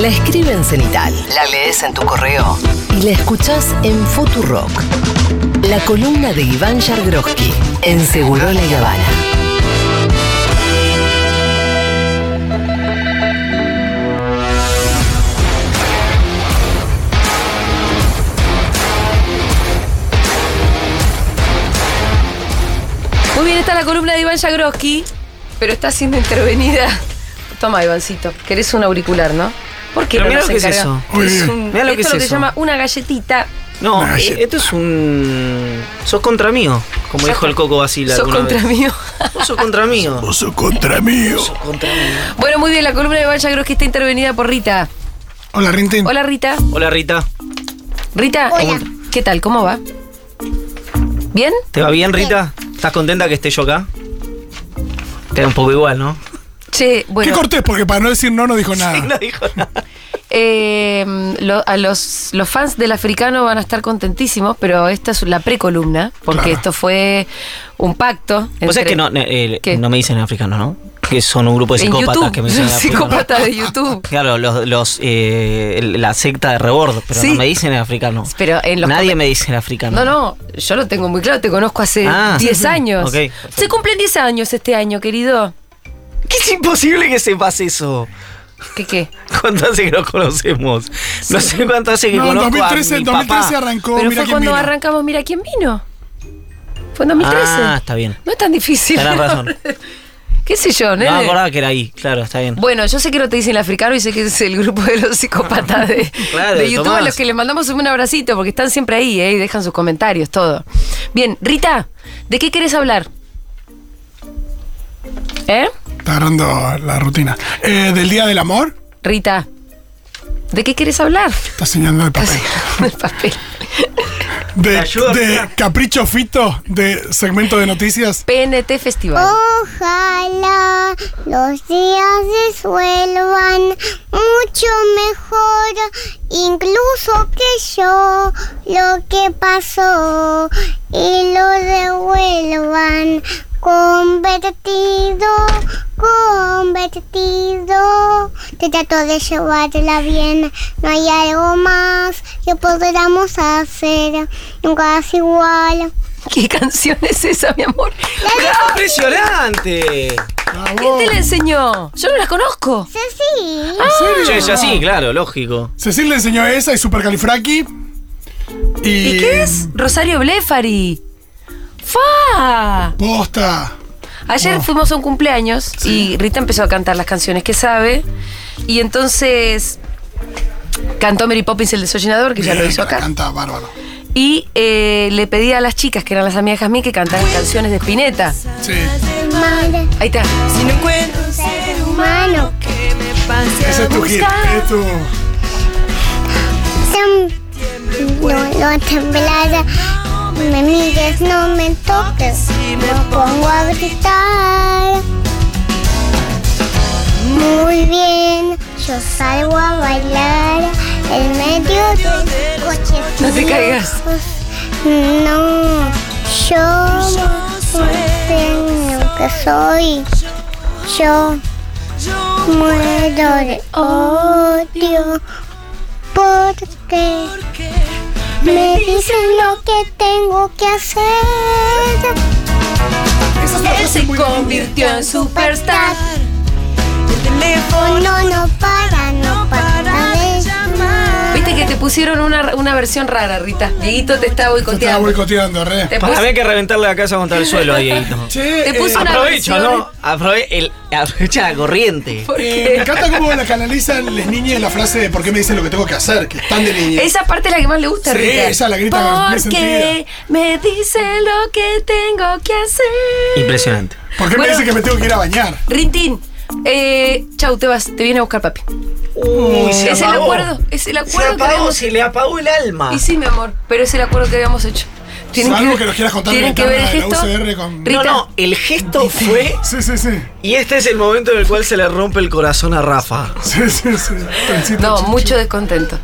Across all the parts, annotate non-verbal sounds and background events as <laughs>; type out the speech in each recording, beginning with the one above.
La escribe en cenital, la lees en tu correo y la escuchás en Futurock. La columna de Iván Yargroski en Seguro La Habana. Muy bien, está la columna de Iván Jagroski, pero está siendo intervenida. Toma, Ivancito, querés un auricular, ¿no? ¿Por qué Pero no nos lo que es eso. Es un- Mirá lo que esto es se eso. llama una galletita. No, Una eh, galleta. esto es un. Sos contra mío, como dijo el Coco Basila. Sos alguna contra vez. mío. Vos sos contra mío. Vos sos contra mío. Sos contra mío. bueno, muy bien, la columna de Iván Jagroski está intervenida por Rita. Hola, Rintin. Hola, Rita. Hola Rita, Rita, Hola. ¿qué tal? ¿Cómo va? ¿Bien? ¿te va bien Rita? ¿Estás contenta que esté yo acá? Te da un poco igual, ¿no? Che, ¿Qué bueno, cortés? Porque para no decir no, no dijo <laughs> nada. No dijo nada. eh, lo- a los, los fans del africano van a estar contentísimos, pero esta es la precolumna, porque Claro. esto fue un pacto. Sabés entre- que no, eh, ¿Qué? no me dicen africanos, ¿no? Que son un grupo de psicópatas YouTube. que me dicen. <laughs> Psicópatas de YouTube. <laughs> Claro, los, los, eh, el- la secta de rebord, pero Sí. no me dicen africano. Pero en los Nadie me dice africano. No, no, yo lo tengo muy claro, te conozco hace Ah, 10 sí, sí. años. Se cumplen 10 años este año, querido. Que es imposible que sepas eso. ¿Qué qué? ¿Cuánto hace que nos conocemos? No sé cuánto hace que No, en conozco 2013, a en mi 2013 papá. arrancó. Pero mira fue quién cuando vino. arrancamos, mira quién vino. Fue en 2013. Ah, está bien. No es tan difícil. Tenés razón. <laughs> ¿Qué sé yo, No nene? me acordaba que era ahí, claro, está bien. Bueno, yo sé que no te dicen el africano y sé que es el grupo de los psicópatas de, <laughs> Claro, de YouTube Tomás. a los que les mandamos un abracito porque están siempre ahí ¿eh? y dejan sus comentarios, todo. Bien, Rita, ¿de qué querés hablar? ¿Eh? Está agarrando la rutina. Eh, ¿Del Día del Amor? Rita, ¿de qué querés hablar? Está señalando el papel. El papel. De, Ayuda, de. Capricho Fito, de segmento de noticias. PNT Festival. Ojalá los días resuelvan mucho mejor, incluso que yo, lo que pasó y lo devuelvan convertido, convertido. Te trato de llevarla bien, no hay algo más que podamos hacer, nunca es igual. <laughs> ¿Qué canción es esa, mi amor? ¡Impresionante! ¿Quién te la enseñó? Yo no la conozco. Ceci. ¿En serio? Che, ya sí, claro, lógico. Cecil le enseñó esa y Supercalifraki. Y, ¿Y qué es? Rosario Blefari. ¡Fa! Posta. Ayer Oh. fuimos a un cumpleaños y Rita empezó a cantar las canciones que sabe. Y entonces cantó Mary Poppins el desollinador, que ya lo hizo acá. Canta bárbaro. Y eh, le pedí a las chicas, que eran las amigas Jazmín, que cantaran canciones de Spinetta. Sí. Ahí está. Si no encuentro un ser humano que me pase Ese a es tu hit. Es tu. No, no temblar, me mires, no me toques, me pongo a gritar. Muy bien, yo salgo a bailar en medio del coche. No te caigas. No, yo tengo que soy. Yo muero de odio porque me dicen lo que tengo que hacer. Él se convirtió en superstar. El teléfono No, no para, no para que te pusieron una, una versión rara, Rita. Dieguito te está Te estaba boicoteando. boicoteando, re. Te hay que reventarle la casa contra el <laughs> suelo ahí, Dieguito. Che, Te puso eh, una Aprovecho, versión- ¿no? Aprove el, aprovecha la corriente. ¿Por eh, me encanta cómo la canalizan las niñas la frase de por qué me dicen lo que tengo que hacer, que están de niña. Esa parte es la que más le gusta, Sí, Rita. esa la grita Porque me dicen lo que tengo que hacer. Impresionante. ¿Por qué Bueno. me dicen que me tengo que ir a bañar? Rintín, eh, chau, te vas, te viene a buscar papi. Uy, se es el acuerdo, es el Se acuerdo que apagó, habíamos se le apagó el alma. Y sí, mi amor, pero es el acuerdo que habíamos hecho. Salvo que nos quieras contar tienen que ver el gesto. Con- Rita, No, no, el gesto fue. Sí, sí, sí. Y este es el momento en el cual se le rompe el corazón a Rafa. Sí, sí, sí. Trencito no, mucho descontento.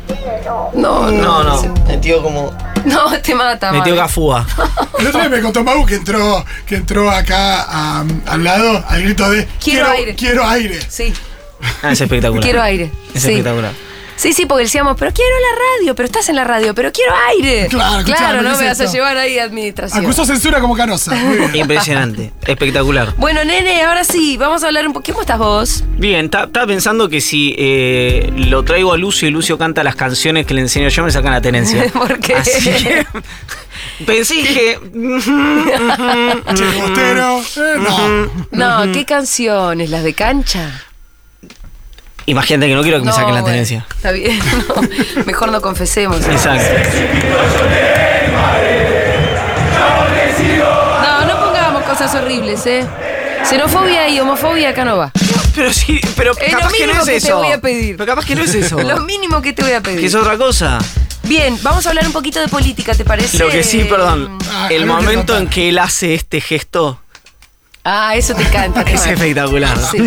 No, No, no. no, metió como. No, te mata, Metió gafúa. El otro día me contó Mau que entró, que entró acá a- al lado al grito de Quiero aire. Quiero aire. Sí, Ah, es espectacular. quiero aire. Es sí. espectacular. Sí, sí, porque decíamos, pero quiero la radio, pero estás en la radio, pero quiero aire. Claro, claro, ¿qué no me vas a llevar ahí a administración. Acusó censura como canosa. Impresionante, <laughs> espectacular. Bueno, nene, ahora sí, vamos a hablar un poco. ¿Cómo estás vos? Bien, ta- estaba pensando que si eh, lo traigo a Lucio y Lucio canta las canciones que le enseño yo, me sacan la tenencia. <laughs> ¿Por qué? Así que <laughs> pensé y dije, Che, Bostero. eh, no. No, ¿qué canciones? ¿Las de cancha? Imagínate que no quiero que me saquen la bueno, tenencia. Está bien, <laughs> no, mejor no confesemos. Exacto. No, no pongamos cosas horribles, ¿eh? Xenofobia y homofobia acá no va. Pero sí, pero Es lo capaz que no mínimo es que te voy a pedir. Pero capaz que no es eso. <laughs> Lo mínimo que te voy a pedir. que es otra cosa. Bien, vamos a hablar un poquito de política, ¿te parece? Lo que sí, perdón. Ah, el momento en que él hace este gesto Ah, eso te encanta. es espectacular. Sí.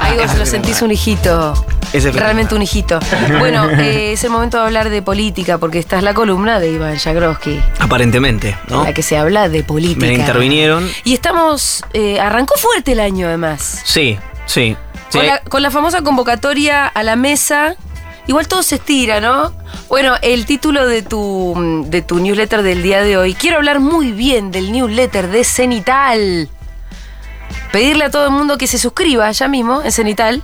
Ahí vos lo sentís un hijito. Es. Realmente un hijito. Bueno, eh, es el momento de hablar de política, porque esta es la columna de Iván Jagroski, Aparentemente, en ¿no? la que se habla de política. Me intervinieron. Y estamos. eh, arrancó fuerte el año, además. Sí, sí. sí. Con, la, con la famosa convocatoria a la mesa. Igual todo se estira, ¿no? Bueno, el título de tu, de tu newsletter del día de hoy. Quiero hablar muy bien del newsletter de Cenital. Pedirle a todo el mundo que se suscriba ya mismo en Cenital.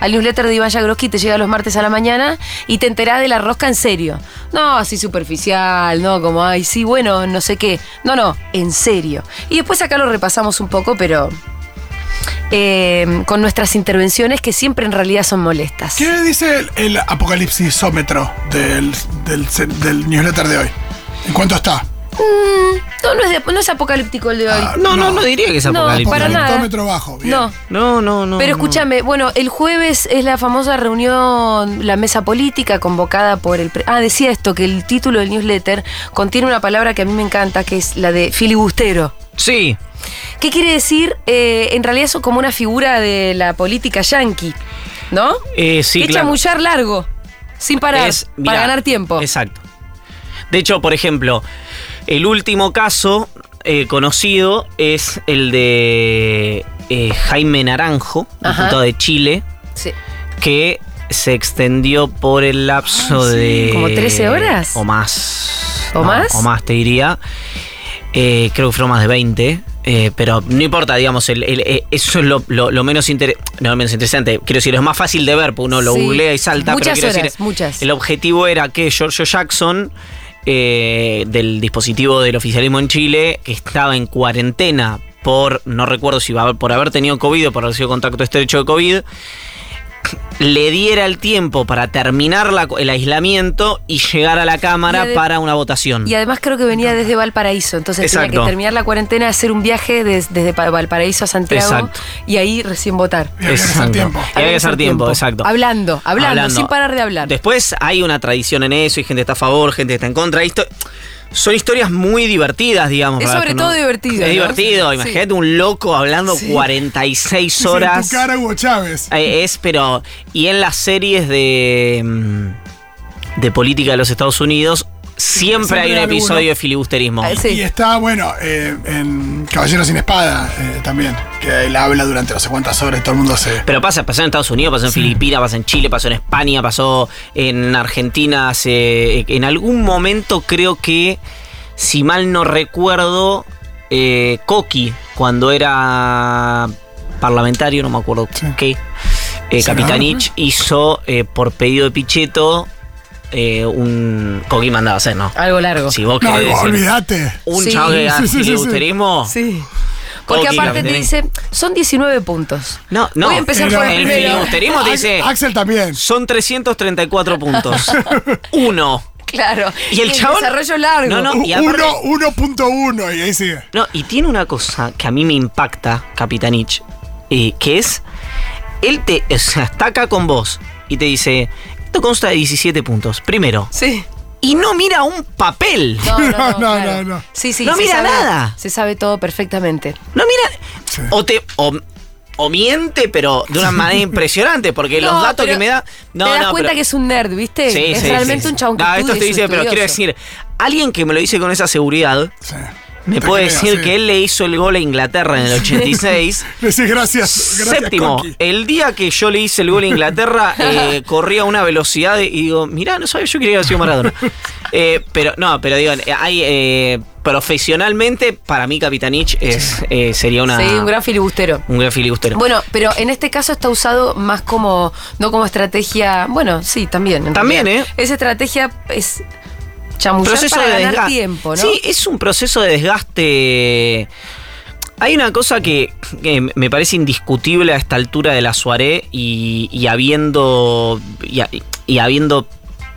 Al newsletter de Iván Jagroski te llega los martes a la mañana y te enterás de la rosca en serio. No así superficial, no como, ay, sí, bueno, no sé qué. No, no, en serio. Y después acá lo repasamos un poco, pero eh, con nuestras intervenciones que siempre en realidad son molestas. ¿Qué dice el, el apocalipsisómetro del, del, del newsletter de hoy? ¿En cuánto está? No, no es, de- no es apocalíptico el de hoy. Ah, No, no, no diría que es No, apocalíptico. para nada. Bajo. Bien. no. No, no, no. Pero no. escúchame, bueno, el jueves es la famosa reunión, la mesa política convocada por el... pre- ah, decía esto, que el título del newsletter contiene una palabra que a mí me encanta, que es la de filibustero. Sí, ¿Qué quiere decir? Eh, en realidad eso como una figura de la política yanqui, ¿no? eh, sí, que claro. chamullar largo, sin parar, Es- para ganar tiempo. Exacto. De hecho, por ejemplo, el último caso eh, conocido es el de eh, Jaime Naranjo, Ajá. diputado de Chile, Sí. que se extendió por el lapso Ah, sí. de... ¿Como 13 horas? O más. ¿O más? O más, te diría. Eh, creo que fueron más de 20. eh, pero no importa, digamos, el- el- eso es lo, lo- lo menos inter- no, lo menos interesante. Quiero decir, es más fácil de ver, porque uno lo Sí. googlea y salta. Muchas pero quiero horas, decir, muchas. El objetivo era que Giorgio Jackson, eh, del dispositivo del oficialismo en Chile, que estaba en cuarentena por, no recuerdo si por haber tenido COVID o por haber sido contacto estrecho de COVID, le diera el tiempo para terminar la- el aislamiento y llegar a la Cámara para una votación. Y además creo que venía desde Valparaíso, entonces tenía que terminar la cuarentena, hacer un viaje des- desde Pa- Valparaíso a Santiago Exacto. y ahí recién votar. Y había que hacer Exacto. tiempo. Y había que hacer tiempo, exacto. Hablando, hablando, sin parar de hablar. Después hay una tradición en eso, y gente está a favor, gente está en contra. Esto, son historias muy divertidas, digamos. Es sobre todo divertido, Es ¿no? divertido. Sí. Imagínate un loco hablando Sí. 46 Dice, horas. En tu cara Hugo Chávez. Eh, Es, pero. Y en las series de. mm, de política de los Estados Unidos. Siempre, Siempre hay un alguno. episodio de filibusterismo. Ah, sí. Y está, bueno, eh, en Caballero sin Espada eh, también, que él habla durante no sé cuántas horas y todo el mundo se... Pero pasa, pasó en Estados Unidos, pasó en Filipinas, pasó en Chile, pasó en España, pasó en Argentina. hace- en algún momento creo que, si mal no recuerdo, eh, Coqui, cuando era parlamentario, no me acuerdo Sí. qué, eh, Capitanich hizo eh, por pedido de Pichetto eh, un... Coqui mandaba hacer, ¿no? Algo largo. Si vos No, querés decir olvídate. un Sí. chavo de Sí, sí, sí, sí. filibusterismo, Sí. Porque aparte te dice, son 19 puntos. No, no. Voy a empezar por el filibusterismo te dice... Axel también. Son 334 <laughs> puntos. Uno. Claro. Y el chabón- desarrollo largo. No, no. Y aparte- Uno- 1.1 y ahí sigue. No, y tiene una cosa que a mí me impacta, Capitanich, eh, que es. Él te. O sea, está acá con vos y te dice. Esto consta de 17 puntos. Primero. Sí. Y no mira un papel. No, no, <laughs> no, No, claro. no, no. Sí, sí, No mira sabe- nada. Se sabe todo perfectamente. No mira. Sí. O te. O, o miente, pero de una <laughs> manera impresionante, porque los datos que me da. No, te das no, cuenta pero- que es un nerd, ¿viste? Sí, es sí, realmente sí, un chabón que No, esto te dice, pero quiero decir, alguien que me lo dice con esa seguridad, Sí. Me puede decir sí. que él le hizo el gol a Inglaterra en el 86. <laughs> Decís gracias. gracias Séptimo, el día que yo le hice el gol a Inglaterra, <laughs> eh, corría a una velocidad de- y digo, mirá, no sabía yo que había sido Maradona. <laughs> Eh, pero no, pero digo, hay eh, profesionalmente, para mí Capitanich es, eh, sería una, Sí, un gran filibustero. un gran filibustero. Bueno, pero en este caso está usado más como, no como estrategia, bueno, sí, también. en También, realidad. ¿eh? Esa estrategia es proceso para de ganar desgaste. tiempo, ¿no? Sí, es un proceso de desgaste. Hay una cosa que, que me parece indiscutible a esta altura de la Suaré y, y habiendo. Y, y habiendo.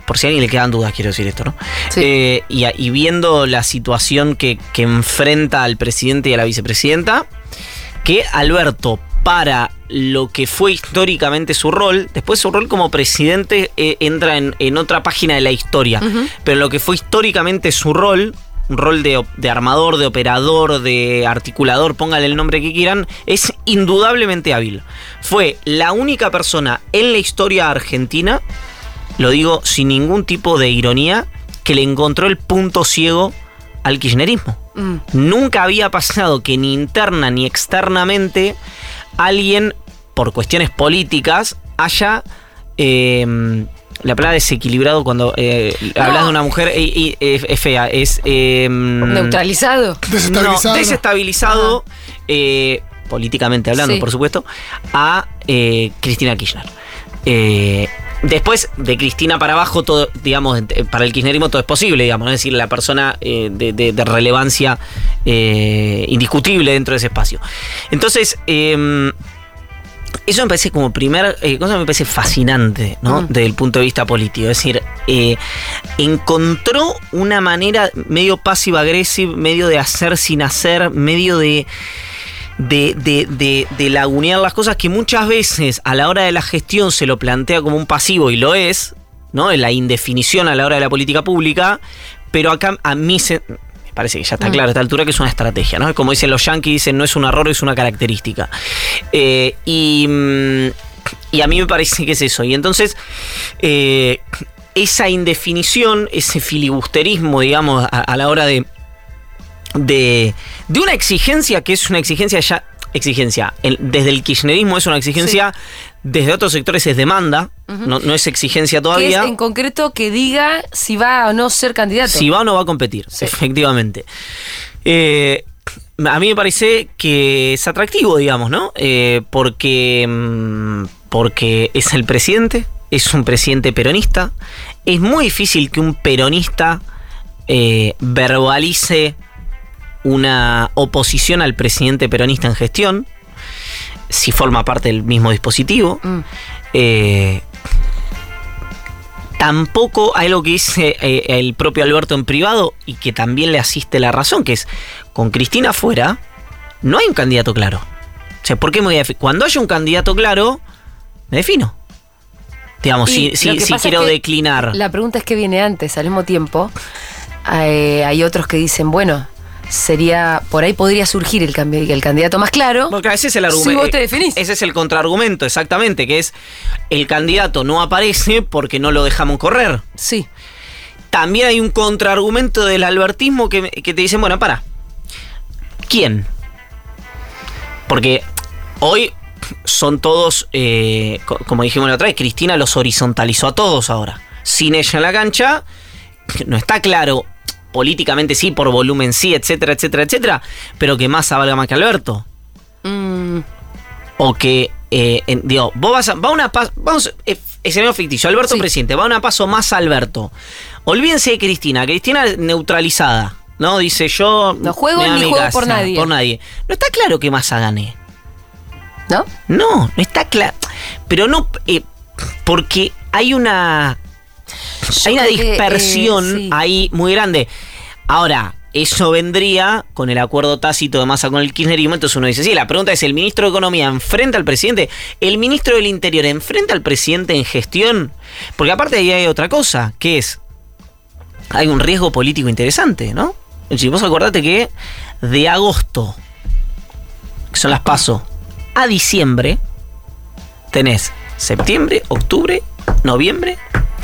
Por si a alguien le quedan dudas, quiero decir esto, ¿no? Sí. Eh, y, y viendo la situación que, que enfrenta al presidente y a la vicepresidenta, que Alberto, para lo que fue históricamente su rol, después su rol como presidente eh, entra en, en otra página de la historia, pero lo que fue históricamente su rol, un rol de armador, de operador, de articulador, póngale el nombre que quieran, es indudablemente hábil. Fue la única persona en la historia argentina, lo digo sin ningún tipo de ironía, que le encontró el punto ciego al kirchnerismo. Mm. Nunca había pasado que ni interna ni externamente alguien, por cuestiones políticas, haya... eh, la palabra desequilibrado cuando eh, hablas de una mujer eh, y- eh, es fea, es... eh, Neutralizado. Desestabilizado. no, desestabilizado, eh, políticamente hablando, Sí. por supuesto, a eh, Cristina Kirchner. Después de Cristina para abajo, todo, digamos, eh, para el kirchnerismo todo es posible, digamos, ¿no? es decir, la persona eh, de, de- de relevancia eh, indiscutible dentro de ese espacio. Entonces, eh, eso me parece como primer cosa me parece fascinante, ¿no? Mm. Desde el punto de vista político. Es decir, encontró una manera medio passive agresiva, medio de hacer sin hacer, medio de. De, de, de, de lagunear las cosas que muchas veces a la hora de la gestión se lo plantea como un pasivo y lo es, ¿no? En la indefinición a la hora de la política pública, pero acá a mí se, me parece que ya está claro a esta altura que es una estrategia, ¿no? Como dicen los yankees, dicen no es un error, es una característica. Eh, y, mm, y a mí me parece que es eso. Y entonces, eh, esa indefinición, ese filibusterismo, digamos, a, a la hora de, de, de una exigencia que es una exigencia ya. Exigencia. El- desde el kirchnerismo es una exigencia, desde otros sectores es demanda, no, no es exigencia todavía. es en concreto que diga si va o no ser candidato. Si va o no va a competir, Sí. efectivamente. Eh, a mí me parece que es atractivo, digamos, ¿no? Eh, porque, mm, porque es el presidente, es un presidente peronista. Es muy difícil que un peronista eh, verbalice una oposición al presidente peronista en gestión, si forma parte del mismo dispositivo. Mm. Eh, tampoco hay algo que dice eh, el propio Alberto en privado y que también le asiste la razón, que es con Cristina fuera, no hay un candidato claro. O sea, ¿por qué me voy a Cuando haya un candidato claro, me defino. Digamos, Y si, que quiero es que declinar. La pregunta es qué viene antes, al mismo tiempo. eh, hay otros que dicen, bueno, sería, por ahí podría surgir el, cambio- el candidato más claro. Bueno, claro, ese es el Si argumento. vos te definís. Ese es el contraargumento, exactamente, que es el candidato no aparece porque no lo dejamos correr. Sí. También hay un contraargumento del albertismo que, que te dicen, bueno, para. ¿Quién? Porque hoy son todos, eh, co- como dijimos la otra vez, Cristina los horizontalizó a todos ahora. Sin ella en la cancha, no está claro, políticamente sí, por volumen sí, etcétera, etcétera, etcétera, pero que más valga más que Alberto. Mm, O que, eh, en- digo, vos vas a, va una paso, vamos, eh, escenario ficticio, Alberto Sí. presidente, va una paso más a Alberto. Olvídense de Cristina, Cristina neutralizada, ¿no? Dice yo... No juego ni juego por nadie. Por nadie. No está claro que Massa gane. ¿No? No, no está claro. Pero no, eh, porque hay una... Hay una que, eh, dispersión sí. ahí muy grande. Ahora, eso vendría con el acuerdo tácito de masa con el kirchnerismo. Entonces uno dice, sí, la pregunta es, ¿el ministro de Economía enfrenta al presidente? ¿El ministro del Interior enfrenta al presidente en gestión? Porque aparte ahí hay otra cosa, que es, hay un riesgo político interesante, ¿no? Si vos acordate que de agosto, que son las paso, a diciembre, tenés septiembre, octubre, noviembre,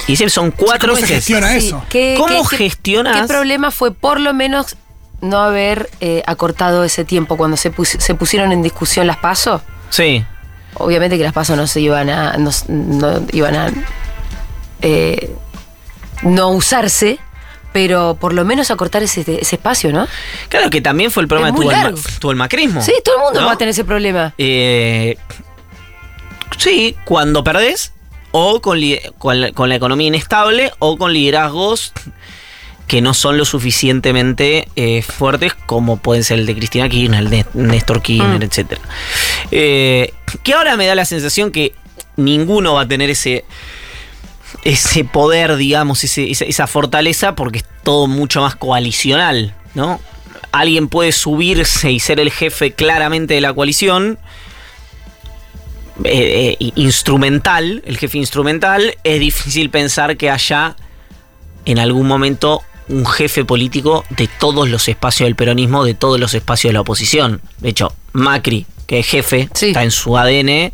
y son cuatro ¿Cómo se meses. gestiona eso? ¿Qué, ¿Cómo qué- gestionas? ¿Qué problema fue por lo menos no haber eh, acortado ese tiempo cuando se, pus- se pusieron en discusión las pasos? Sí. Obviamente que las pasos no se iban a. no, no iban a. eh, no usarse, pero por lo menos acortar ese, ese espacio, ¿no? Claro que también fue el problema muy tuvo el, macrismo. Sí, todo el mundo ¿no? va a tener ese problema. Eh, sí, cuando perdés, o con, con la, con la economía inestable, o con liderazgos que no son lo suficientemente eh, fuertes como pueden ser el de Cristina Kirchner, el de Néstor Kirchner, Mm. etc. que ahora me da la sensación que ninguno va a tener ese ese poder, digamos, ese- esa, esa fortaleza, porque es todo mucho más coalicional, ¿no? Alguien puede subirse y ser el jefe claramente de la coalición, eh, eh, instrumental, el jefe instrumental, es difícil pensar que haya en algún momento un jefe político de todos los espacios del peronismo, de todos los espacios de la oposición. De hecho, Macri, que es jefe, Sí. está en su ADN,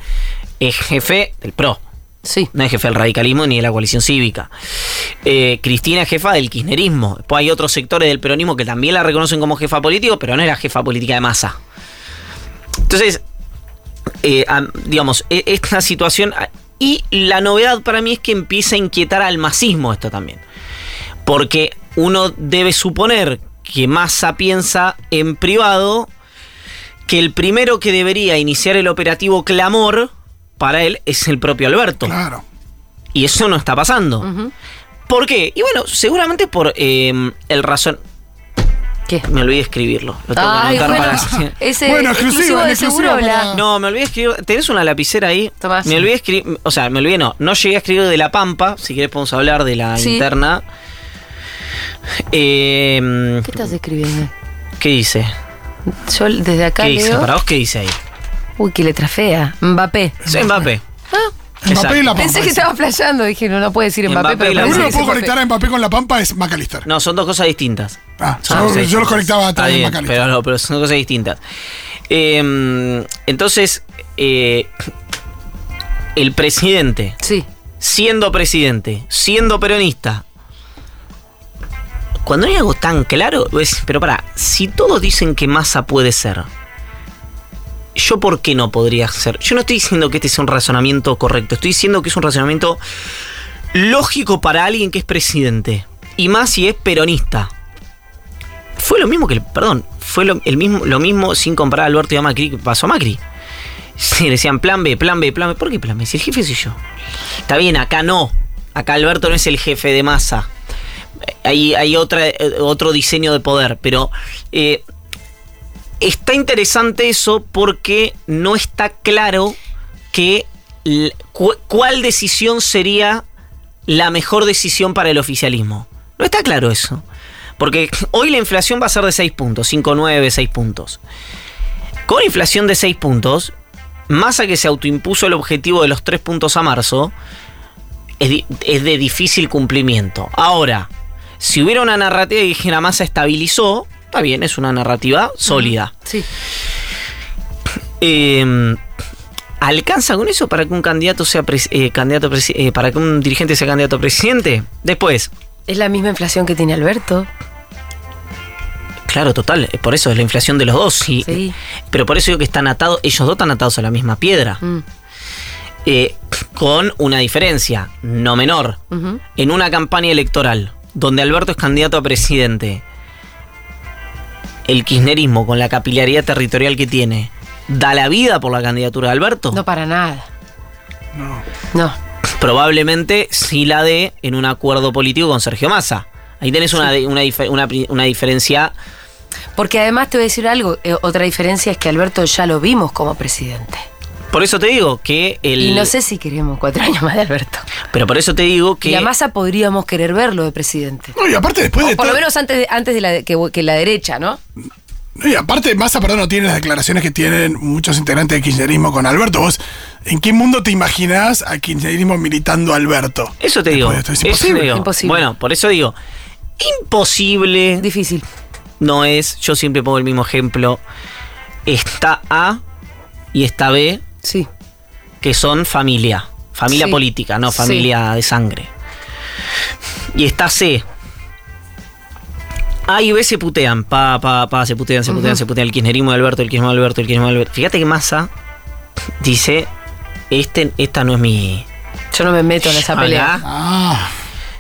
es jefe del PRO. Sí. No es jefe del radicalismo ni de la coalición cívica. Eh, Cristina es jefa del kirchnerismo. Después hay otros sectores del peronismo que también la reconocen como jefa político, pero no es la jefa política de masa. Entonces, eh, am- digamos, e- esta situación. Y la novedad para mí es que empieza a inquietar al masismo esto también. Porque uno debe suponer que Massa piensa en privado que el primero que debería iniciar el operativo clamor para él es el propio Alberto. Claro. Y eso no está pasando. ¿Por qué? Y bueno, seguramente por eh, el razón. ¿Qué? Me olvidé de escribirlo. Lo tengo que Ay, anotar bueno, para. <laughs> ese Bueno, exclusivo, exclusivo, de para- No, me olvidé de escribir. ¿Tenés una lapicera ahí? Me olvidé de escribir. O sea, me olvidé, no. No llegué a escribir de La Pampa. Si querés, podemos hablar de la Sí. interna. Eh, ¿Qué estás escribiendo? ¿Qué dice? Yo desde acá ¿Qué dice? leo. ¿Para vos qué dice ahí? Uy, qué letra fea. Mbappé. Sí, Mbappé. Mbappé y la Pampa. Pensé que estaba flasheando. Dije, no, no puede decir Mbappé, Mbappé pero y la parece Uno que lo puedo conectar a Mbappé con la Pampa es McAllister. No, son dos cosas distintas. Ah, Son yo, los conectaba a Está través de bien, McAllister. pero, no, pero son cosas distintas. Eh, entonces, eh, el presidente, Sí. siendo presidente, siendo peronista, cuando hay algo tan claro, es, pero para, si todos dicen que Massa puede ser, ¿yo por qué no podría ser? Yo no estoy diciendo que este sea un razonamiento correcto, estoy diciendo que es un razonamiento lógico para alguien que es presidente, y más si es peronista. Fue lo mismo que, perdón, fue lo, el mismo, lo mismo sin comparar a Alberto y a Macri que pasó a Macri. Sí, decían plan B, plan B, plan B. ¿Por qué plan B? Si el jefe soy yo. Está bien, acá no. Acá Alberto no es el jefe de masa. Hay, hay otra, eh, otro diseño de poder, pero eh, está interesante eso porque no está claro que cuál decisión sería la mejor decisión para el oficialismo. No está claro eso. Porque <laughs> hoy la inflación va a ser de 6 puntos, 5, 9, 6 puntos. Con inflación de 6 puntos, Massa que se autoimpuso el objetivo de los 3 puntos a marzo, es, de difícil cumplimiento. Ahora, si hubiera una narrativa y dijera Massa estabilizó, está bien, es una narrativa sólida. Sí. Eh, ¿Alcanza con eso para que un candidato sea eh, candidato eh, para que un dirigente sea candidato a presidente? Después, Es la misma inflación que tiene Alberto. claro, total, eh, por eso es la inflación de los dos. Sí. Pero por eso digo que están atados, ellos dos están atados a la misma piedra. Mm. Eh, con una diferencia no menor. En una campaña electoral donde Alberto es candidato a presidente, el kirchnerismo, con la capilaridad territorial que tiene, da la vida por la candidatura de Alberto. No para nada. No. No. probablemente sí la dé en un acuerdo político con Sergio Massa. Ahí tenés una, una, una diferencia. Porque además te voy a decir algo. eh, otra diferencia es que Alberto ya lo vimos como presidente. Por eso te digo que el. Y no sé si queremos cuatro años más de Alberto. Pero por eso te digo que. Y a Massa podríamos querer verlo de presidente. No, y aparte después de O por lo menos antes de, antes de la, que, que la derecha, ¿no? No, Y aparte, Massa, perdón, no tiene las declaraciones que tienen muchos integrantes del kirchnerismo con Alberto. Vos, ¿en qué mundo te imaginás al kirchnerismo militando a Alberto? Eso te digo. De esto, es eso te digo. Imposible. Bueno, por eso digo. Imposible Difícil. no es. Yo siempre pongo el mismo ejemplo. Está A y está B, Sí. que son familia. Familia Sí. política, no Sí. familia de sangre. Y está C. A y B se putean, pa, pa, pa, se putean, se putean, se putean. El kirchnerismo de Alberto, el kirchnerismo de Alberto, el kirchnerismo de Alberto. Fíjate que Massa dice, este, esta no es mi... Yo no me meto en esa pelea. Ah,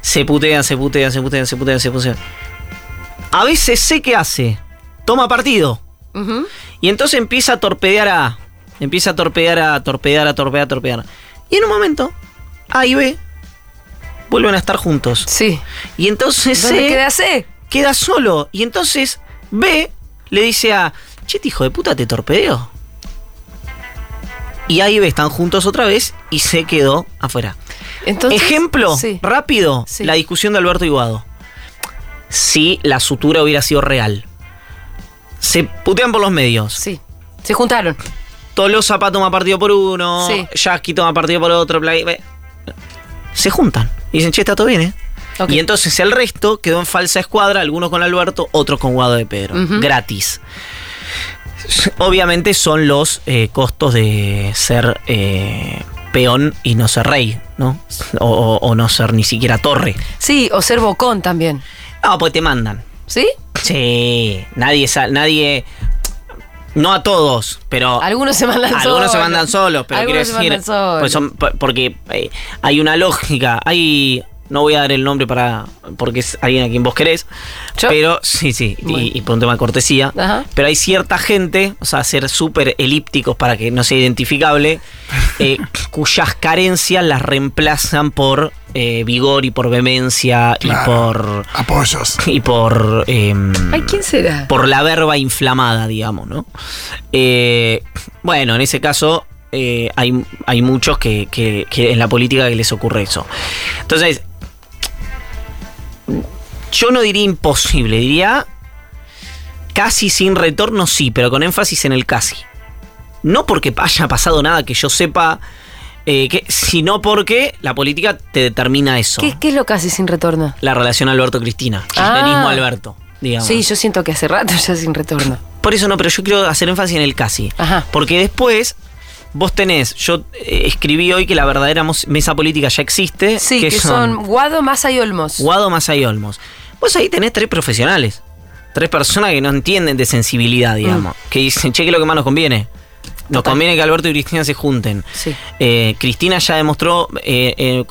Se putean, se putean, se putean, se putean, se putean. A veces sé qué hace. Toma partido. Y entonces empieza a torpedear a. Empieza a torpedear a, torpedear a, torpedear a, torpedear. Y en un momento, A y B vuelven a estar juntos. Sí. Y entonces ¿Dónde C queda C? queda solo. Y entonces B le dice a. Che, hijo de puta, te torpedeo. Y A y B están juntos otra vez y C quedó afuera. Entonces, Ejemplo, Sí. rápido, Sí. la discusión de Alberto Iguado. Si la sutura hubiera sido real. Se putean por los medios. Sí. Se juntaron. Tolosa toma partido por uno, Sí. Yasky toma partido por otro. Se juntan y dicen, che, está todo bien, ¿eh? Y entonces el resto quedó en falsa escuadra, algunos con Alberto, otros con Guado de Pedro. Gratis. Obviamente son los eh, costos de ser eh, peón y no ser rey, ¿no? O, no ser ni siquiera torre. Sí, o ser bocón también. No, pues te mandan. ¿Sí? Sí, nadie, nadie, no a todos, pero Algunos se mandan solos. algunos se mandan solos, pero quiero Algunos se decir, pues son- po- porque eh, hay una lógica, hay, no voy a dar el nombre para, porque es alguien a quien vos querés, ¿Yo? pero sí, sí, y- Bueno. y, por un tema de cortesía, Ajá. pero hay cierta gente, o sea, ser súper elípticos para que no sea identificable, <laughs> eh, cuyas carencias las reemplazan por eh, vigor y por vehemencia y por apoyos. y por em, Ay, ¿quién será? por la verba inflamada, digamos, ¿no? Eh, bueno, en ese caso eh, hay, hay muchos que, que- que en la política que les ocurre eso. Entonces, yo no diría imposible, diría casi sin retorno, sí, pero con énfasis en el casi. No porque haya pasado nada que yo sepa, eh, que, sino porque la política te determina eso. ¿Qué, qué es lo casi sin retorno? La relación Alberto-Cristina. Ah. Alberto, digamos. Sí, yo siento que hace rato ya sin retorno. Por eso no, pero yo quiero hacer énfasis en el casi. Ajá. Porque después vos tenés, yo eh, escribí hoy que la verdadera mesa política ya existe. Sí, que, son, Guado, Massa y Olmos. Guado, Massa y Olmos. Vos ahí tenés tres profesionales. Tres personas que no entienden de sensibilidad, digamos. Que dicen, che, ¿qué es lo que más nos conviene? Nos Total. conviene que Alberto y Cristina se junten. Sí. Eh, Cristina ya demostró eh, eh,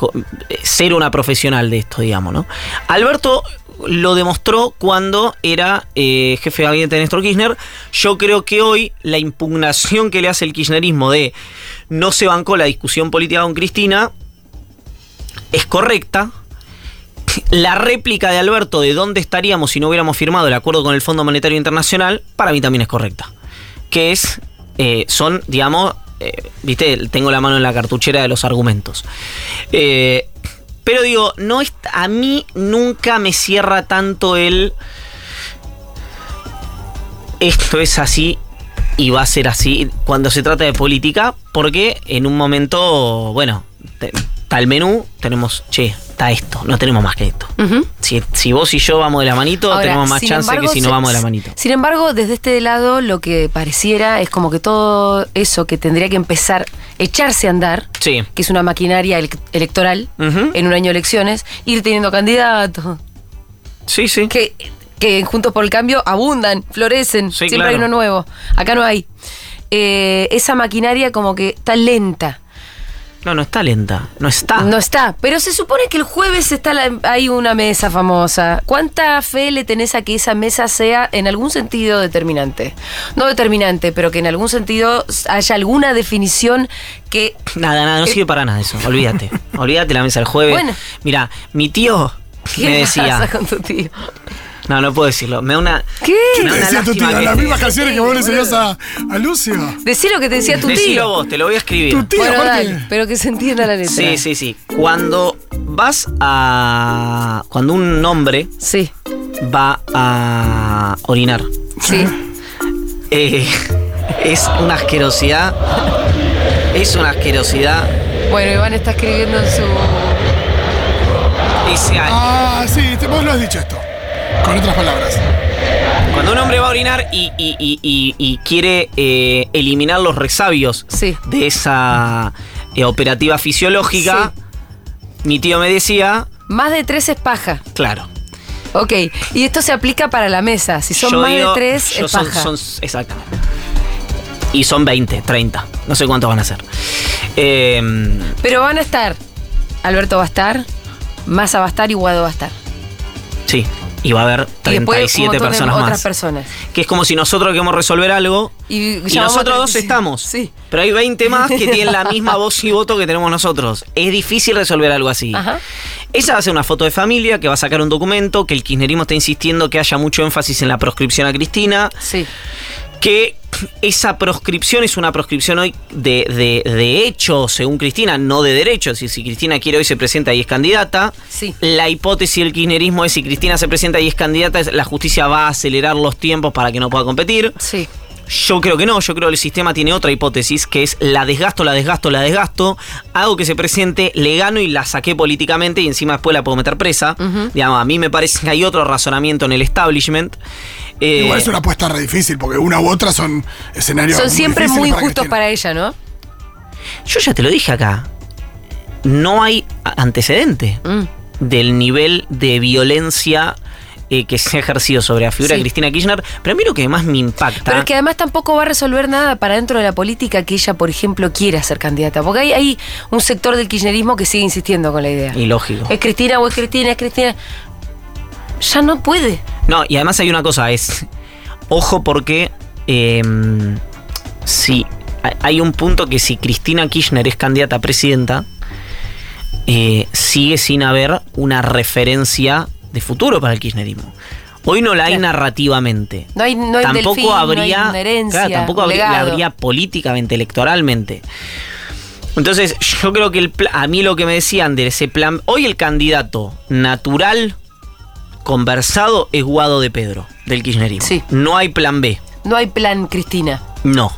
ser una profesional de esto, digamos, ¿no? Alberto lo demostró cuando era jefe de gabinete de Néstor Kirchner. Yo creo que hoy la impugnación que le hace el kirchnerismo de no se bancó la discusión política con Cristina es correcta. La réplica de Alberto de dónde estaríamos si no hubiéramos firmado el acuerdo con el Fondo Monetario Internacional, para mí también es correcta. Que es, eh, son, digamos, eh, viste, tengo la mano en la cartuchera de los argumentos. Eh, pero digo, no es, a mí nunca me cierra tanto el... Esto es así y va a ser así cuando se trata de política, porque en un momento, bueno, te- está el menú, tenemos, che, está esto, no tenemos más que esto. Si, si vos y yo vamos de la manito, Ahora, tenemos más chance embargo, que si no vamos de la manito. Sin embargo, desde este lado, lo que pareciera es como que todo eso que tendría que empezar, echarse a andar, Sí. que es una maquinaria ele- electoral, en un año de elecciones, ir teniendo candidatos, Sí, sí. que, que Juntos por el Cambio abundan, florecen, Sí, siempre hay uno nuevo. Acá no hay. Eh, esa maquinaria como que está lenta. No, no está lenta. No está. No está, pero se supone que el jueves está la- hay una mesa famosa. ¿Cuánta fe le tenés a que esa mesa sea en algún sentido determinante? No determinante, pero que en algún sentido haya alguna definición que... Nada, nada, no sirve para nada eso. Olvídate. <laughs> Olvídate la mesa del jueves. Bueno. Mira, mi tío ¿Qué me decía. pasa con tu tío? No, no puedo decirlo. Me da una. ¿Qué? ¿Qué Me da le una decía tu tío? que- Las mismas canciones que vos le enseñás a, a Lucio. Decí lo que te decía tu Decilo tío. vos, te lo voy a escribir. Tu tío, Bueno, aparte. dale, pero que se entienda la letra. Sí, sí, sí. Cuando vas a. Cuando un hombre Sí, va a orinar, sí. eh, es una asquerosidad. Es una asquerosidad. Bueno, Iván está escribiendo en su... Ah, sí, vos lo has dicho esto. Con otras palabras. Cuando un hombre va a orinar y, y- y- y- y quiere eh, eliminar los resabios Sí. de esa eh, operativa fisiológica, mi tío me decía, Más de tres es paja. claro. Ok, y esto se aplica para la mesa. Si son Yo más digo, de tres, yo es son, paja. son- exactamente. Y son 20, 30. No sé cuántos van a ser. Eh, Pero van a estar. Alberto va a estar, Massa va a estar y Guado va a estar. sí. Y va a haber y después un 37 montón de personas más. personas. Que es como si nosotros queremos resolver algo Y, nosotros dos 35. estamos. Sí. Pero hay 20 más que tienen la misma <laughs> voz y voto que tenemos nosotros. Es difícil resolver algo así. Ajá. Ella va a hacer una foto de familia, que va a sacar un documento, que el kirchnerismo está insistiendo que haya mucho énfasis en la proscripción a Cristina, Sí. Que esa proscripción es una proscripción hoy de, de- de hecho, según Cristina, no de derecho. Es decir, si Cristina quiere hoy se presenta y es candidata. Sí. La hipótesis del kirchnerismo es si Cristina se presenta y es candidata, la justicia va a acelerar los tiempos para que no pueda competir. Sí. Yo creo que no, yo creo que el sistema tiene otra hipótesis, que es la desgasto, la desgasto, la desgasto, hago que se presente, le gano y la saqué políticamente y encima después la puedo meter presa. Digamos, a mí me parece que hay otro razonamiento en el establishment. Eh, Igual es una apuesta re difícil, porque una u otra son escenarios. Son siempre muy injustos para ella, ¿no? Yo ya te lo dije acá. No hay antecedente Mm. del nivel de violencia eh, que se ha ejercido sobre la figura Sí. de Cristina Kirchner. Pero a mí lo que más me impacta. Pero es que además tampoco va a resolver nada para dentro de la política que ella, por ejemplo, quiera ser candidata. Porque hay, hay un sector del kirchnerismo que sigue insistiendo con la idea. Y lógico. Es Cristina o es Cristina, es Cristina. Ya no puede. No, y además hay una cosa, es. Ojo porque. eh, si. hay- Hay un punto que si Cristina Kirchner es candidata a presidenta, eh, sigue sin haber una referencia de futuro para el kirchnerismo. Hoy no la hay Claro. narrativamente. No hay, no hay tampoco delfín, no habría. hay una herencia, claro, tampoco habría, la habría políticamente, electoralmente. Entonces, yo creo que el a mí lo que me decían de ese plan. Hoy el candidato natural conversado es Guado de Pedro, del kirchnerismo. Sí. No hay plan B. No hay plan Cristina. No.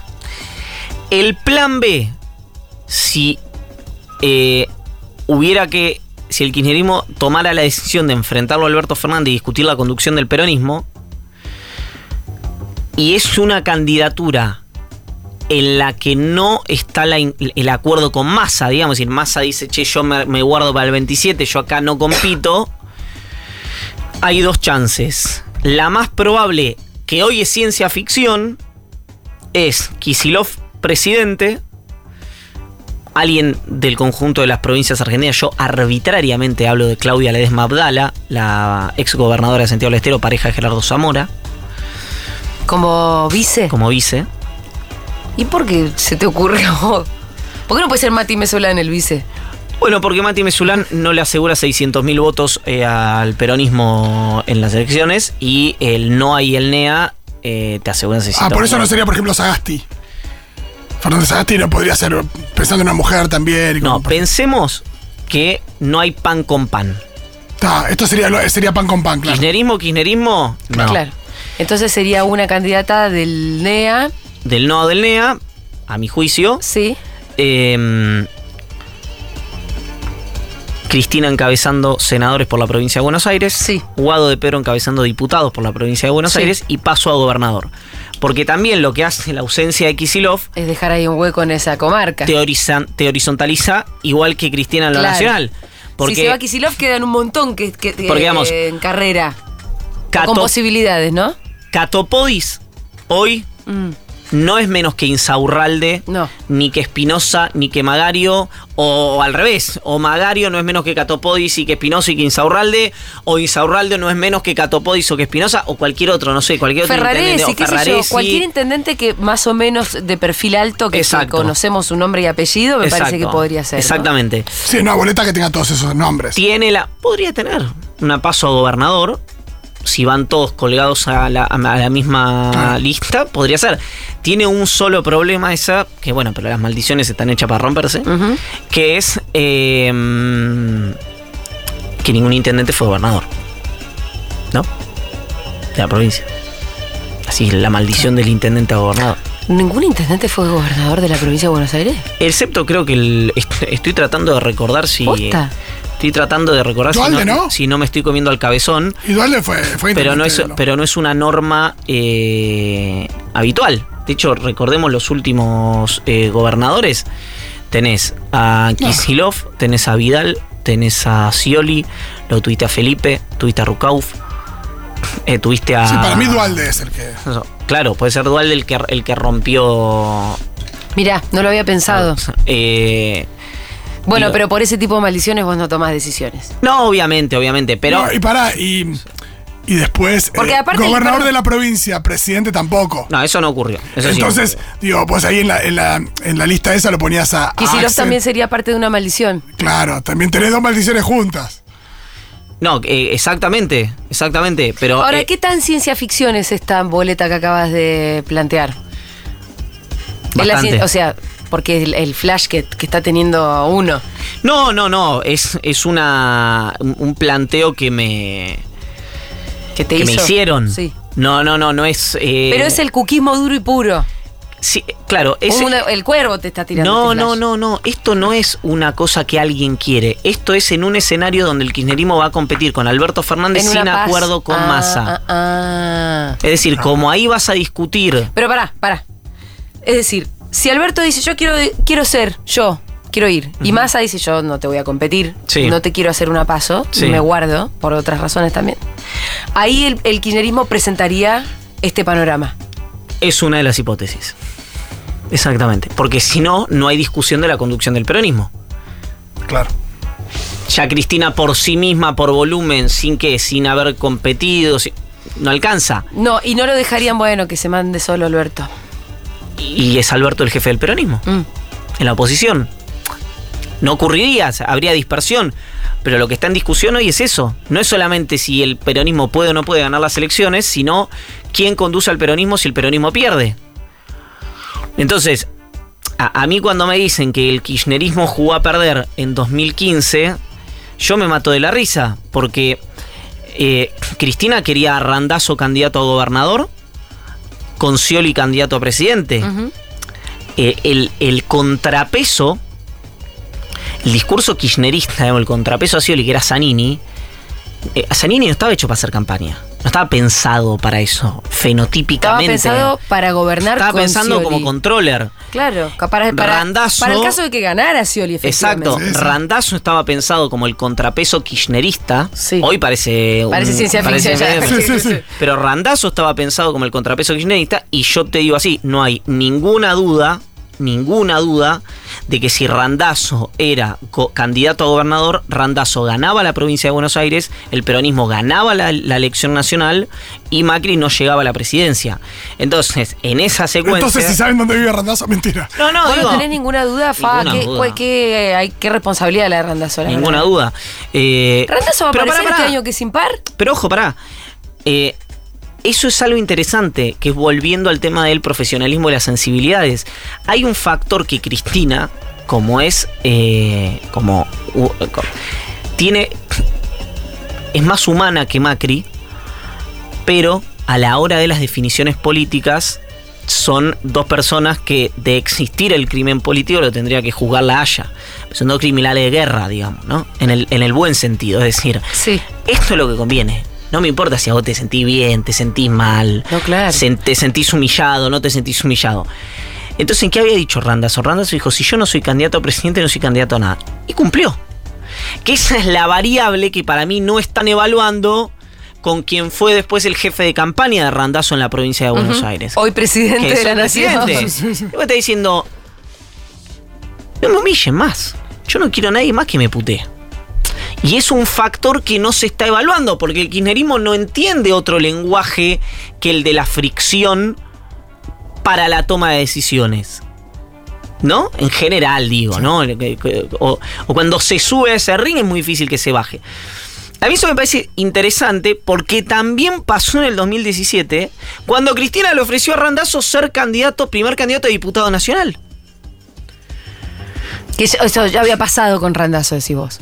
El plan B, si eh, hubiera que. Si el kirchnerismo tomara la decisión de enfrentarlo a Alberto Fernández y discutir la conducción del peronismo, y es una candidatura en la que no está el acuerdo con Massa, digamos, si Massa dice, che, yo me, me guardo para el 27, yo acá no compito, hay dos chances. La más probable, que hoy es ciencia ficción, es Kisilov presidente, alguien del conjunto de las provincias argentinas, yo arbitrariamente hablo de Claudia Ledesma Abdala, la ex gobernadora de Santiago del Estero, pareja de Gerardo Zamora, Como vice. como vice. ¿Y por qué se te vos? ¿Por qué no puede ser Mati Mesola en el vice? Bueno, porque Mati Mesulán no le asegura 600.000 votos eh, al peronismo en las elecciones y el NOA y el NEA eh, te aseguran 600.000 Ah, por eso no sería, por ejemplo, Sagasti. Fernández Sagasti no podría ser pensando en una mujer también. y No, como- pensemos que no hay pan con pan. Está, esto sería, lo- sería pan con pan, claro. Kirchnerismo, kirchnerismo, no. Claro. Entonces sería una candidata del NEA, Del NOA o del NEA, a mi juicio, sí. eh, Cristina encabezando senadores por la provincia de Buenos Aires, Sí. Guado de Pedro encabezando diputados por la provincia de Buenos Sí. Aires y paso a gobernador. Porque también lo que hace la ausencia de Kisilov Es dejar ahí un hueco en esa comarca. te, horizon- te horizontaliza igual que Cristina en lo Claro. nacional. Porque si se va Kisilov quedan un montón que, que- Porque, digamos, eh, en carrera. Cato- Con posibilidades, ¿no? Catopodis hoy Mm, no es menos que Insaurralde, No. ni que Espinosa, ni que Magario, o, al revés, o Magario no es menos que Catopodis y que Espinosa y que Insaurralde, o Insaurralde no es menos que Catopodis o que Espinosa, o cualquier otro, no sé, cualquier otro intendente, Ferraresi, qué sé yo, cualquier intendente que más o menos de perfil alto que, que conocemos su nombre y apellido, me parece que podría ser. ¿no? Exactamente. Sí, una boleta que tenga todos esos nombres. Tiene la. Podría tener una paso a gobernador. Si van todos colgados a la, a la misma Claro. lista, podría ser. Tiene un solo problema esa, que bueno, pero las maldiciones están hechas para romperse, que es eh, que ningún intendente fue gobernador. ¿No? De la provincia. Así, la maldición del intendente a gobernador. ¿Ningún intendente fue gobernador de la provincia de Buenos Aires? Excepto creo que el, est- estoy tratando de recordar si... ¿Posta? Estoy tratando de recordar si no, ¿no? si no me estoy comiendo al cabezón. Y Dualde fue, fue pero no es pero no es una norma eh, habitual de hecho recordemos los últimos eh, gobernadores tenés a Kisilov tenés a Vidal tenés a Scioli lo tuviste a Felipe tuviste a Rucauf eh, tuviste a. Sí, para mí Dualde es el que. Eso, Claro, puede ser Dualde el que, el que rompió. Mirá, no lo había pensado. <laughs> eh, Bueno, digo- pero por ese tipo de maldiciones vos no tomás decisiones. no, obviamente, obviamente, pero. No, y pará, y, y después. Porque eh, aparte- gobernador de la provincia, presidente tampoco. No, eso no ocurrió. Eso sí Entonces, digo, pues ahí en la, en la, en la lista esa lo ponías a. Kicillof también sería parte de una maldición. Claro, también tenés dos maldiciones juntas. No, eh, exactamente, exactamente. Pero. Ahora, eh, ¿qué tan ciencia ficción es esta boleta que acabas de plantear? Es la Bastante. cien- o sea, porque el, el flash que, que está teniendo uno. No, no, no. Es, es una. un planteo que me. Que te que hizo. me hicieron. Sí. No, no, no, no es. eh, Pero es el cuquismo duro y puro. Sí, claro, es. El cuervo te está tirando. No, este no, no, no. Esto no es una cosa que alguien quiere. Esto es en un escenario donde el kirchnerismo va a competir con Alberto Fernández sin paz. acuerdo con Ah, Massa. ah, ah. Es decir, como ahí vas a discutir. Pero pará, pará. Es decir, si Alberto dice, yo quiero, quiero ser, yo quiero ir, y Massa dice, yo no te voy a competir, Sí. no te quiero hacer una paso, Sí. me guardo, por otras razones también. Ahí el, el kirchnerismo presentaría este panorama. Es una de las hipótesis. Exactamente. Porque si no, no hay discusión de la conducción del peronismo. Claro. Ya Cristina por sí misma, por volumen, sin que, sin haber competido, sin- no alcanza. No, y no lo dejarían, bueno, que se mande solo Alberto. Y es Alberto el jefe del peronismo. Mm. En la oposición. No ocurriría, habría dispersión. Pero lo que está en discusión hoy es eso. No es solamente si el peronismo puede o no puede ganar las elecciones, sino quién conduce al peronismo si el peronismo pierde. Entonces, a, a mí cuando me dicen que el kirchnerismo jugó a perder en 2015, yo me mato de la risa, porque eh, Cristina quería a Randazo candidato a gobernador, con Scioli candidato a presidente. Eh, el, el contrapeso, el discurso kirchnerista, digamos, el contrapeso a Scioli, que era Zanini, eh, Zanini no estaba hecho para hacer campaña. No estaba pensado para eso, Estaba fenotípicamente. pensado para gobernar Estaba con pensando Scioli. como controller. Claro, para, para, Randazo- para el caso de que ganara Scioli, efectivamente. Exacto. Sí, sí. Randazo estaba pensado como el contrapeso kirchnerista. Sí. Hoy parece. un- Parece ciencia ficción ya. Sí, sí, sí. Pero Randazo estaba pensado como el contrapeso kirchnerista. Y yo te digo así: no hay ninguna duda, ninguna duda de que si Randazo era candidato a gobernador, Randazo ganaba la provincia de Buenos Aires, el peronismo ganaba la, la elección nacional y Macri no llegaba a la presidencia. Entonces, en esa secuencia. Entonces, si saben dónde vive Randazo, mentira. no, no, Vos digo, no tenés ninguna duda, Fa, Ninguna ¿qué, duda. cuál- qué- hay- qué responsabilidad la de Randazo? la ninguna verdad? duda. Eh, ¿Randazo va a aparecer pará, este pará. año que es impar? Pero ojo, pará. Eh, eso es algo interesante, que es volviendo al tema del profesionalismo y las sensibilidades. Hay un factor que Cristina, como es, eh, como, tiene, es más humana que Macri, pero a la hora de las definiciones políticas son dos personas que de existir el crimen político lo tendría que juzgar la Haya. Son dos criminales de guerra, digamos, ¿no? En el, en el buen sentido, es decir, Sí. esto es lo que conviene. No me importa si a vos te sentís bien, te sentís mal, No, claro. te sentís humillado, no te sentís humillado. Entonces, ¿en qué había dicho Randazo? Randazo dijo, si yo no soy candidato a presidente, no soy candidato a nada. Y cumplió. Que esa es la variable que para mí no están evaluando con quien fue después el jefe de campaña de Randazo en la provincia de Buenos. Aires. Hoy presidente de la nación. <laughs> Y vos estás diciendo, no me humillen más. Yo no quiero a nadie más que me putee. Y es un factor que no se está evaluando, porque el kirchnerismo no entiende otro lenguaje que el de la fricción para la toma de decisiones. ¿No? En general, digo, ¿no? O, o cuando se sube a ese ring es muy difícil que se baje. A mí eso me parece interesante porque también pasó en el 2017 cuando Cristina le ofreció a Randazo ser candidato, primer candidato a diputado nacional. Que eso- eso ya había pasado con Randazo, decís vos.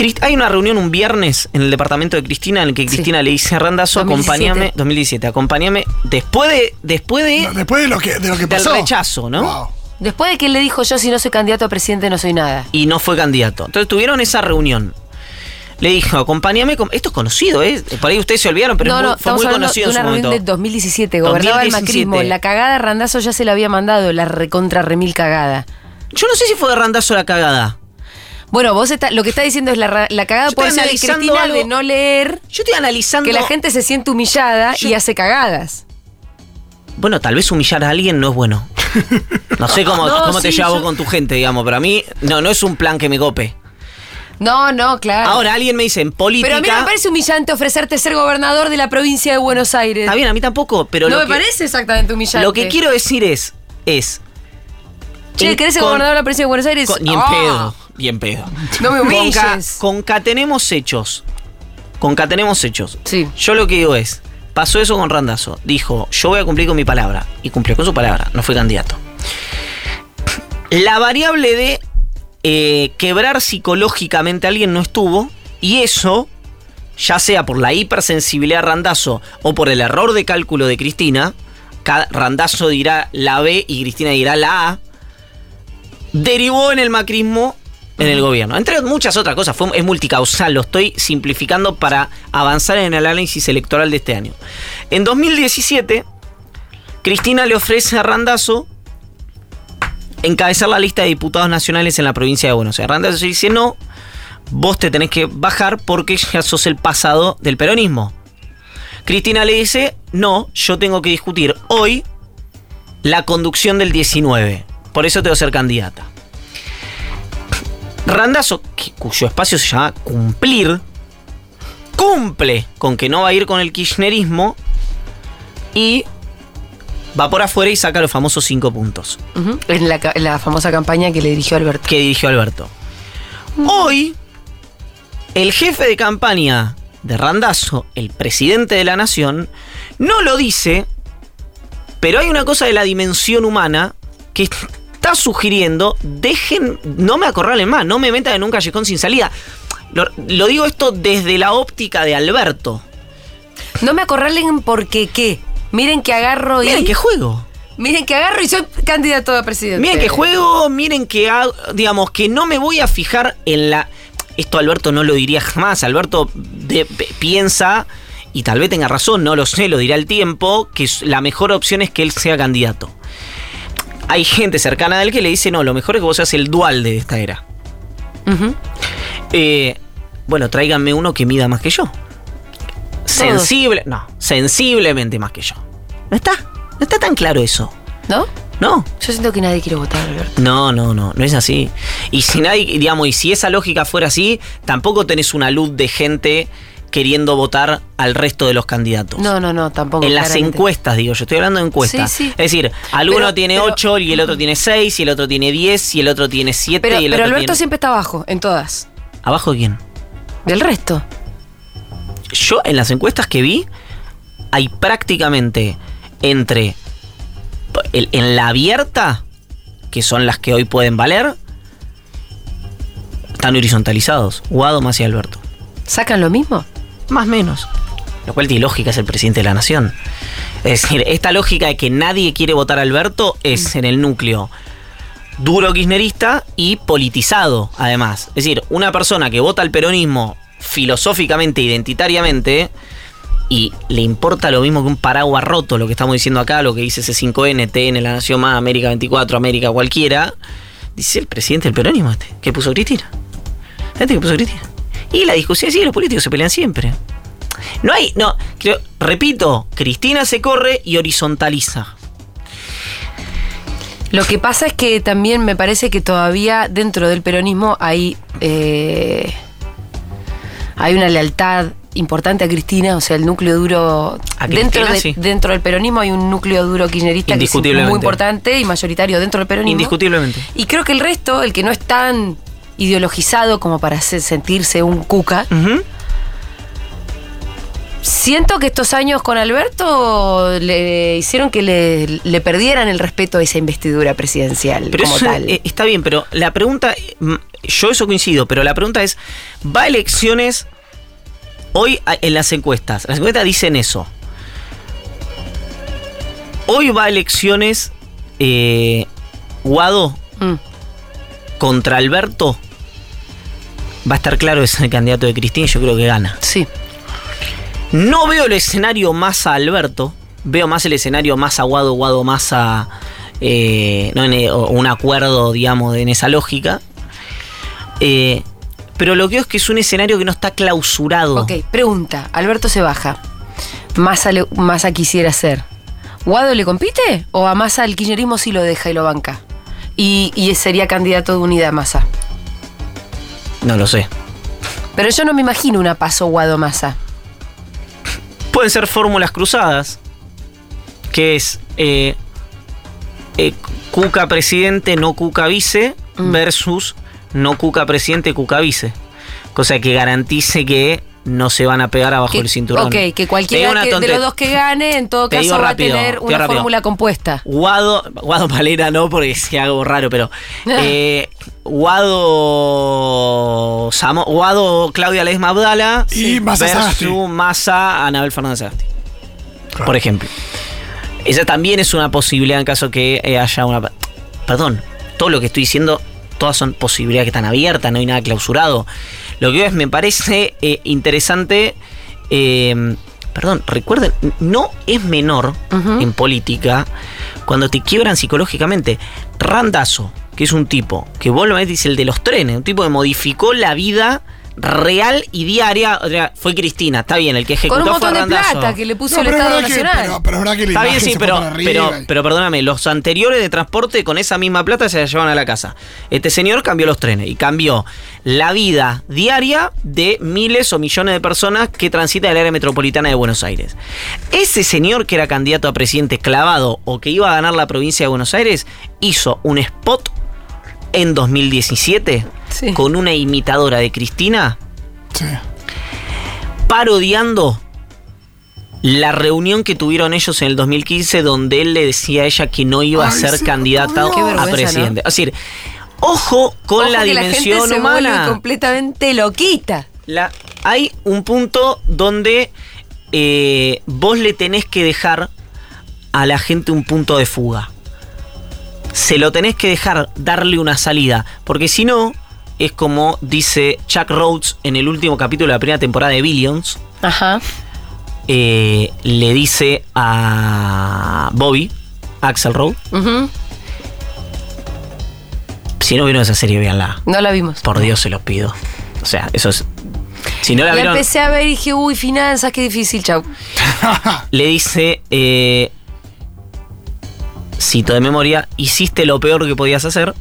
Crist- Hay una reunión un viernes en el departamento de Cristina en el que Sí. Cristina le dice a Randazo, 2017. acompáñame, 2017, acompáñame, después de, después de, No, después de lo que, de lo que del pasó. rechazo, ¿no? Wow. Después de que él le dijo, yo si no soy candidato a presidente no soy nada. Y no fue candidato. Entonces tuvieron esa reunión. Le dijo, acompáñame, con... esto es conocido, ¿eh? Por ahí ustedes se olvidaron, pero no, fue muy conocido de en una su reunión momento. de 2017. Gobernaba el 2017. macrismo. La cagada Randazo ya se la había mandado, la recontra remil cagada. Yo no sé si fue de Randazo la cagada. Bueno, vos está, lo que está diciendo es la, la cagada por ser de Cristina algo- de no leer, Yo estoy analizando. que la gente se siente humillada Yo- y hace cagadas. Bueno, tal vez humillar a alguien no es bueno. No sé cómo, <laughs> No, cómo te llevas yo- vos con tu gente, digamos, pero a mí no, no es un plan que me cope. No, no, claro. Ahora alguien me dice en política. Pero a mí no me parece humillante ofrecerte ser gobernador de la provincia de Buenos Aires. Está bien, a mí tampoco, pero no lo me que, parece exactamente humillante. lo que quiero decir es. es Che, ¿querés ser gobernador de la provincia de Buenos Aires? con- ni en ¡Ah! pedo. Ni en pedo. No me humilles. concatenemos hechos. Concatenemos hechos. Sí. Yo lo que digo es, pasó eso con Randazo. Dijo, yo voy a cumplir con mi palabra. Y cumplió con su palabra. No fue candidato. La variable de eh, quebrar psicológicamente a alguien no estuvo. Y eso, ya sea por la hipersensibilidad de Randazo o por el error de cálculo de Cristina, Randazo dirá la B y Cristina dirá la A, derivó en el macrismo en el gobierno. Entre muchas otras cosas, fue, es multicausal, lo estoy simplificando para avanzar en el análisis electoral de este año. En 2017, Cristina le ofrece a Randazo encabezar la lista de diputados nacionales en la provincia de Buenos Aires. Randazo dice no, vos te tenés que bajar porque ya sos el pasado del peronismo. Cristina le dice, no, yo tengo que discutir hoy la conducción del 19. Por eso tengo que ser candidata. Randazo, que- cuyo espacio se llama cumplir, cumple con que no va a ir con el kirchnerismo y va por afuera y saca los famosos cinco puntos la, en la famosa campaña que le dirigió Alberto. que dirigió Alberto. Hoy, el jefe de campaña de Randazo, el presidente de la nación, no lo dice, pero hay una cosa de la dimensión humana que está sugiriendo, dejen, no me acorralen más, no me metan en un callejón sin salida. Lo, lo digo esto desde la óptica de Alberto. No me acorralen porque qué. Miren que agarro y. Miren que juego. Miren que agarro y soy candidato a presidente. Miren que juego, miren que hago- digamos que no me voy a fijar en la. Esto Alberto no lo diría jamás. Alberto de- piensa, y tal vez tenga razón, no lo sé, lo dirá el tiempo, que la mejor opción es que él sea candidato. Hay gente cercana a él que le dice, no, lo mejor es que vos seas el dual de esta era. Eh, bueno, tráiganme uno que mida más que yo. Sensible, no, sensiblemente más que yo. No está, no está tan claro eso. ¿No? No, Yo siento que nadie quiere votar, Alberto. no, no, no, no es así. Y si nadie, digamos, y si esa lógica fuera así, tampoco tenés una luz de gente queriendo votar al resto de los candidatos. No, no, no, tampoco. en las claramente. encuestas, digo, yo estoy hablando de encuestas. Sí, sí. Es decir, alguno Pero- tiene pero- 8 y el otro tiene 6 y el otro tiene 10 y el otro tiene 7 Pero, y el pero otro Alberto tiene... siempre está abajo, en todas. ¿Abajo de quién? Del resto. Yo en las encuestas que vi, hay prácticamente entre el- en la abierta, que son las que hoy pueden valer, están horizontalizados. Guado más y Alberto. ¿Sacan lo mismo? Más o menos. Lo cual tiene lógica, es el presidente de la nación. Es decir, esta lógica de que nadie quiere votar a Alberto es en el núcleo duro kirchnerista y politizado, además. Es decir, una persona que vota al peronismo filosóficamente, identitariamente, y le importa lo mismo que un paraguas roto, lo que estamos diciendo acá, lo que dice C5N, TN, La Nación Más, América 24, América cualquiera, dice el presidente del peronismo este, que puso Cristina. Este que puso Cristina. Y la discusión, sí, los políticos se pelean siempre. No hay, no, creo, repito, Cristina se corre y horizontaliza. Lo que pasa es que también me parece que todavía dentro del peronismo hay, eh, hay una lealtad importante a Cristina, o sea, el núcleo duro. A dentro, Cristina, de- sí. dentro del peronismo hay un núcleo duro kirchnerista que es muy importante y mayoritario dentro del peronismo. Indiscutiblemente. Y creo que el resto, el que no es tan ideologizado como para sentirse un cuca, siento que estos años con Alberto le hicieron que le, le perdieran el respeto a esa investidura presidencial Pero como eso, tal. eh, está bien, pero la pregunta, mm, yo eso coincido, pero la pregunta es, ¿va a elecciones hoy en las encuestas? Las encuestas dicen eso. Hoy va a elecciones eh, Guado Mm. contra Alberto. Va a estar claro es el candidato de Cristina y yo creo que gana. Sí. No veo el escenario más a Alberto. Veo más el escenario más a Guado, Guado más a. eh, no, en, eh, un acuerdo, digamos, en esa lógica. Eh, pero lo que veo es que es un escenario que no está clausurado. Ok, pregunta. Alberto se baja. Massa, le- Massa quisiera ser. ¿Guado le compite? ¿O a Massa el kirchnerismo sí lo deja y lo banca? Y, y sería candidato de unidad Massa. No lo sé. Pero yo no me imagino una paso Guado Massa. Pueden ser fórmulas cruzadas, que es eh, eh, Cuca presidente, no Cuca vice, Mm. versus no Cuca presidente, Cuca vice. Cosa que garantice que no se van a pegar abajo Que- del cinturón. Ok, que cualquiera que- de los dos que gane, en todo Te caso va rápido, a tener una rápido. fórmula compuesta. Guado, Guado Palera no, porque si hago raro, pero. <laughs> eh, Guado. Samo- Guado Claudia Lesma Abdala. Y Massa versus Massa Anabel Fernández Sagasti. Por ejemplo. Esa también es una posibilidad en caso que eh, haya una. Perdón, todo lo que estoy diciendo, todas son posibilidades que están abiertas, no hay nada clausurado. Lo que es, me parece eh, interesante. eh, perdón, recuerden, no es menor en política cuando te quiebran psicológicamente. Randazo, que es un tipo que vos lo ves, dice el de los trenes, un tipo que modificó la vida real y diaria. O sea, fue Cristina, está bien, el que ejecutó Con un montón fue de Randazzo. plata que le puso No, el Estado que- Nacional. pero- pero es verdad que la Está bien, sí, pero, pero, pero perdóname, los anteriores de transporte con esa misma plata se la llevan a la casa. Este señor cambió los trenes y cambió la vida diaria de miles o millones de personas que transitan el área metropolitana de Buenos Aires. Ese señor que era candidato a presidente clavado o que iba a ganar la provincia de Buenos Aires hizo un spot en 2017 Sí. con una imitadora de Cristina Sí. parodiando la reunión que tuvieron ellos en el 2015 donde él le decía a ella que no iba a Ay, ser sí, candidata a presidente. Es decir, ojo con Ojo la dimensión la gente se humana. vuelve completamente loquita. La- hay un punto donde eh, vos le tenés que dejar a la gente un punto de fuga. Se lo tenés que dejar darle una salida. Porque si no, es como dice Chuck Rhodes en el último capítulo de la primera temporada de Billions. Ajá. eh, le dice a Bobby, Axel Rowe, Ujú. si no vieron esa serie, véanla. No la vimos. Por Dios se los pido. O sea, eso es... Si no la La vieron, empecé a ver y dije, uy, finanzas, qué difícil, chau. <laughs> le dice, eh, cito de memoria, hiciste lo peor que podías hacer,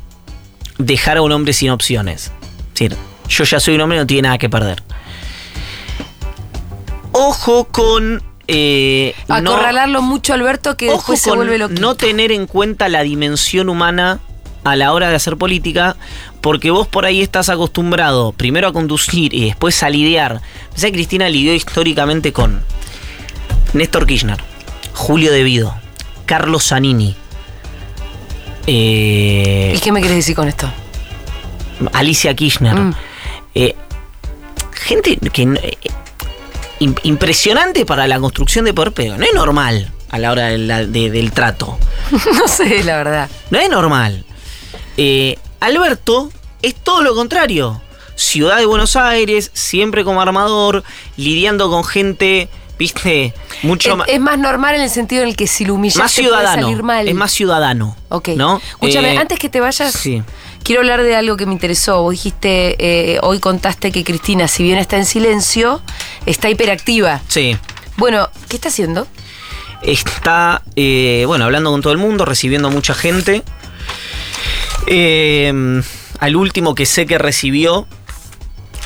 dejar a un hombre sin opciones. Es decir, yo ya soy un hombre y no tiene nada que perder. Ojo con... eh, no- Acorralarlo mucho, Alberto, que Ojo después se con vuelve loquito. no tener en cuenta la dimensión humana a la hora de hacer política, porque vos por ahí estás acostumbrado primero a conducir y después a lidiar. Pensá que Cristina lidió históricamente con Néstor Kirchner, Julio De Vido, Carlos Zanini, eh, ¿Y qué me querés decir con esto? Alicia Kirchner. Mm. eh, gente que eh, im- impresionante para la construcción de poder, pero no es normal a la hora de la- de- del trato. <laughs> no sé, la verdad. No es normal. Eh, Alberto es todo lo contrario. Ciudad de Buenos Aires, siempre como armador, lidiando con gente, viste, mucho Es, más, es más normal en el sentido en el que si lo humillas más puede ciudadano. salir mal. Es más ciudadano. Ok. ¿no? Escúchame, Eh, antes que te vayas, sí. quiero hablar de algo que me interesó. Vos dijiste, eh, hoy contaste que Cristina, si bien está en silencio, está hiperactiva. Sí. Bueno, ¿qué está haciendo? Está, eh, bueno, hablando con todo el mundo, recibiendo a mucha gente. Eh, al último que sé que recibió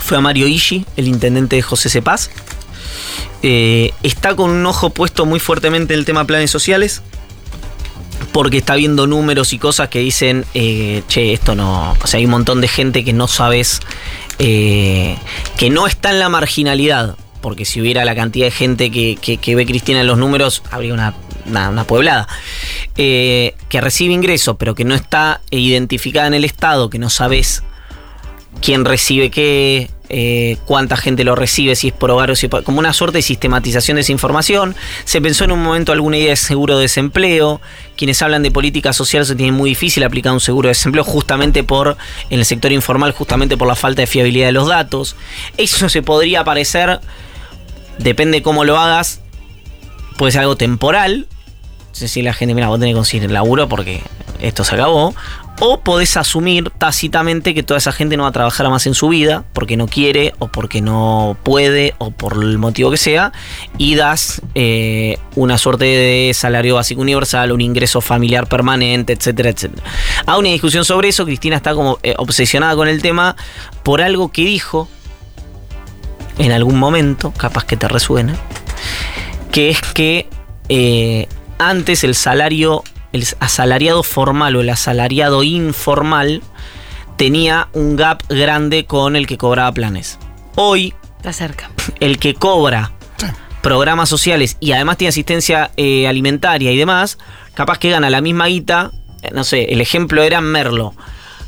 fue a Mario Ishi, el intendente de José Cepaz. Eh, está con un ojo puesto muy fuertemente en el tema planes sociales. Porque está viendo números y cosas que dicen, eh, che, esto no. O sea, hay un montón de gente que no sabes. eh, que no está en la marginalidad. Porque si hubiera la cantidad de gente que, que- ve Cristina en los números, habría una, una, pueblada. Que recibe ingresos, pero que no está identificada en el Estado, que no sabes quién recibe qué, eh, cuánta gente lo recibe, si es por hogar o si es por- como una suerte de sistematización de esa información. Se pensó en un momento alguna idea de seguro de desempleo. Quienes hablan de política social se tiene muy difícil aplicar un seguro de desempleo justamente por, en el sector informal, justamente por la falta de fiabilidad de los datos. Eso se podría parecer, depende cómo lo hagas, puede ser algo temporal. Decir, la gente, mira, vos tenés que conseguir el laburo porque esto se acabó. O podés asumir tácitamente que toda esa gente no va a trabajar más en su vida porque no quiere o porque no puede o por el motivo que sea y das eh, una suerte de salario básico universal, un ingreso familiar permanente, etcétera, etcétera. Hay una discusión sobre eso, Cristina está como eh, obsesionada con el tema por algo que dijo en algún momento, capaz que te resuena, que es que eh, antes el salario, el asalariado formal o el asalariado informal tenía un gap grande con el que cobraba planes. Hoy, Está cerca. el que cobra Sí. programas sociales y además tiene asistencia eh, alimentaria y demás, capaz que gana la misma guita, eh, no sé, el ejemplo era Merlo,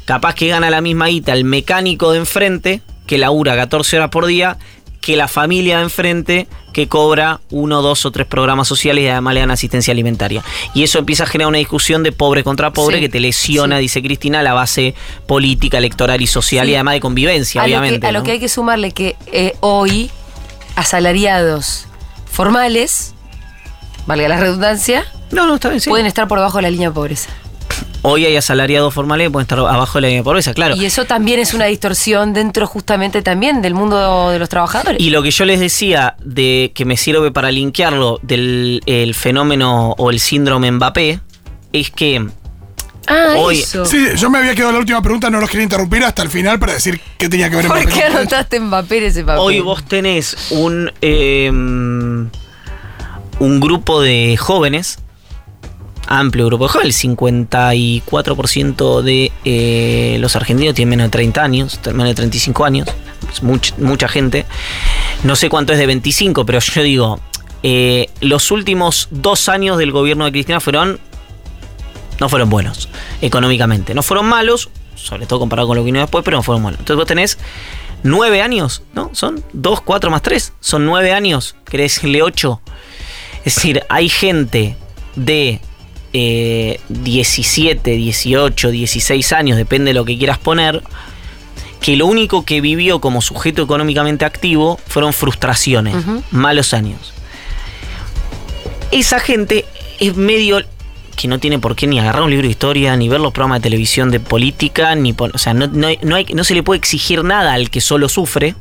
capaz que gana la misma guita el mecánico de enfrente, que labura 14 horas por día, que la familia de enfrente que cobra uno, dos o tres programas sociales y además le dan asistencia alimentaria. Y eso empieza a generar una discusión de pobre contra pobre Sí, que te lesiona, sí. dice Cristina, la base política, electoral y social Sí. y además de convivencia, a, lo obviamente. que, a lo que hay que sumarle que eh, hoy asalariados formales, valga la redundancia, No, no, está bien, pueden estar por debajo de la línea de pobreza. Hoy hay asalariados formales que pueden estar abajo de la línea de pobreza, claro. Y eso también es una distorsión dentro justamente también del mundo de los trabajadores. Y lo que yo les decía de que me sirve para linkearlo del el fenómeno o el síndrome Mbappé es que ah, hoy- eso. Sí, yo me había quedado en la última pregunta, no los quería interrumpir hasta el final para decir qué tenía que ver ¿Por Mbappé qué con esto. anotaste Mbappé en ese papel? hoy vos tenés un eh, un grupo de jóvenes amplio grupo de jóvenes, el 54% de eh, los argentinos tienen menos de 30 años, menos de 35 años, es much- mucha gente. No sé cuánto es de 25, pero yo digo, eh, los últimos dos años del gobierno de Cristina fueron, no fueron buenos económicamente, no fueron malos, sobre todo comparado con lo que vino después, pero no fueron buenos. Entonces vos tenés nueve años, ¿no? Son dos, cuatro más tres, son nueve años, querés decirle ocho. Es decir, hay gente de eh, 17, 18, 16 años, depende de lo que quieras poner, que lo único que vivió como sujeto económicamente activo fueron frustraciones, malos años. Esa gente es medio que no tiene por qué ni agarrar un libro de historia, ni ver los programas de televisión de política, ni o sea, no, no hay- no hay- no se le puede exigir nada al que solo sufre.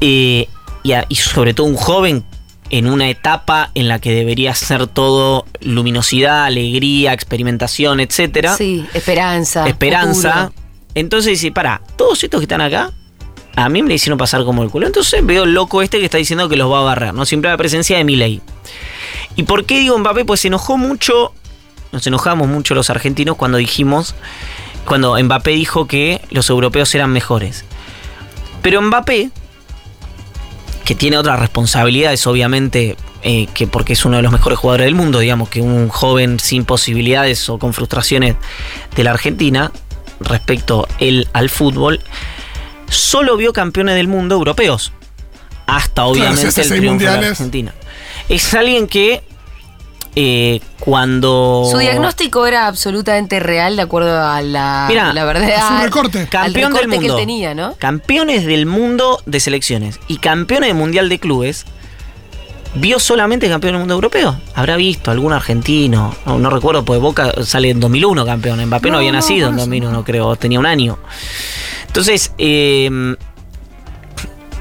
Eh, y, a- y sobre todo un joven en una etapa en la que debería ser todo luminosidad, alegría, experimentación, etcétera. Sí, esperanza. Esperanza. Entonces dice, para, todos estos que están acá, a mí me le hicieron pasar como el culo. Entonces veo el loco este que está diciendo que los va a barrer, ¿no? Siempre la presencia de Milei. ¿Y por qué digo Mbappé? Pues se enojó mucho, nos enojamos mucho los argentinos cuando dijimos, cuando Mbappé dijo que los europeos eran mejores. Pero Mbappé, que tiene otras responsabilidades, obviamente, eh, que porque es uno de los mejores jugadores del mundo, digamos, que un joven sin posibilidades o con frustraciones de la Argentina, respecto él al fútbol, solo vio campeones del mundo europeos. Hasta obviamente si el triunfo de la. Argentina. Es alguien que eh, cuando. Su diagnóstico era absolutamente real de acuerdo a la, Mira, la verdad. a su recorte. al Campeón del que mundo. él tenía, ¿no? Campeones del mundo de selecciones y campeones del mundial de clubes. Vio solamente campeón del mundo europeo. Habrá visto algún argentino. No, no recuerdo, porque Boca sale en 2001 campeón. Mbappé no, No, había no, nacido en por eso 2001, creo. Tenía un año. Entonces, eh,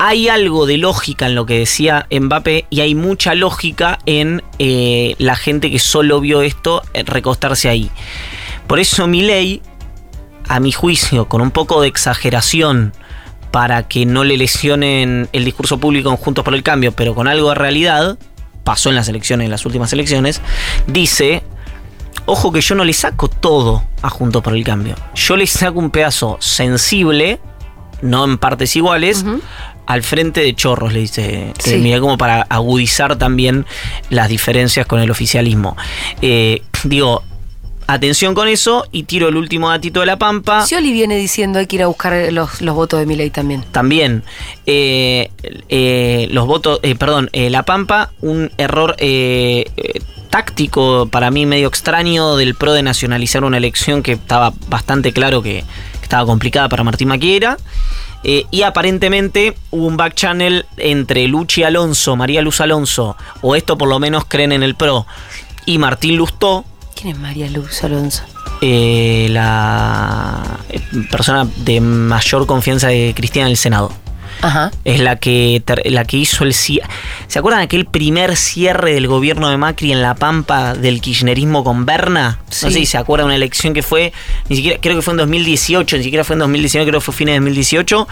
hay algo de lógica en lo que decía Mbappé y hay mucha lógica en eh, la gente que solo vio esto eh, recostarse ahí. Por eso Milei, a mi juicio, con un poco de exageración para que no le lesionen el discurso público en Juntos por el Cambio, pero con algo de realidad, pasó en las elecciones, en las últimas elecciones, dice, ojo que yo no le saco todo a Juntos por el Cambio. Yo le saco un pedazo sensible, no en partes iguales. Al frente de chorros, le dice. Sí. Eh, mira, como para agudizar también las diferencias con el oficialismo. Eh, digo, atención con eso y tiro el último datito de la Pampa. Scioli viene diciendo hay que ir a buscar los, los votos de Milei también. También eh, eh, los votos, eh, perdón, La Pampa, un error táctico para mí medio extraño del PRO de nacionalizar una elección que estaba bastante claro que, que estaba complicada para Martín Maquiera. Eh, y aparentemente hubo un back channel entre Luchi Alonso, María Luz Alonso, o esto por lo menos creen en el PRO, y Martín Lustó, ¿Quién es María Luz Alonso? eh, la persona de mayor confianza de Cristina en el Senado. Ajá. Es la que, la que hizo el cierre. ¿Se acuerdan de aquel primer cierre del gobierno de Macri en La Pampa del kirchnerismo con Berna? Sí. No sé si se acuerdan una elección que fue, ni siquiera, creo que fue en 2018, ni siquiera fue en 2019, creo que fue fines de 2018.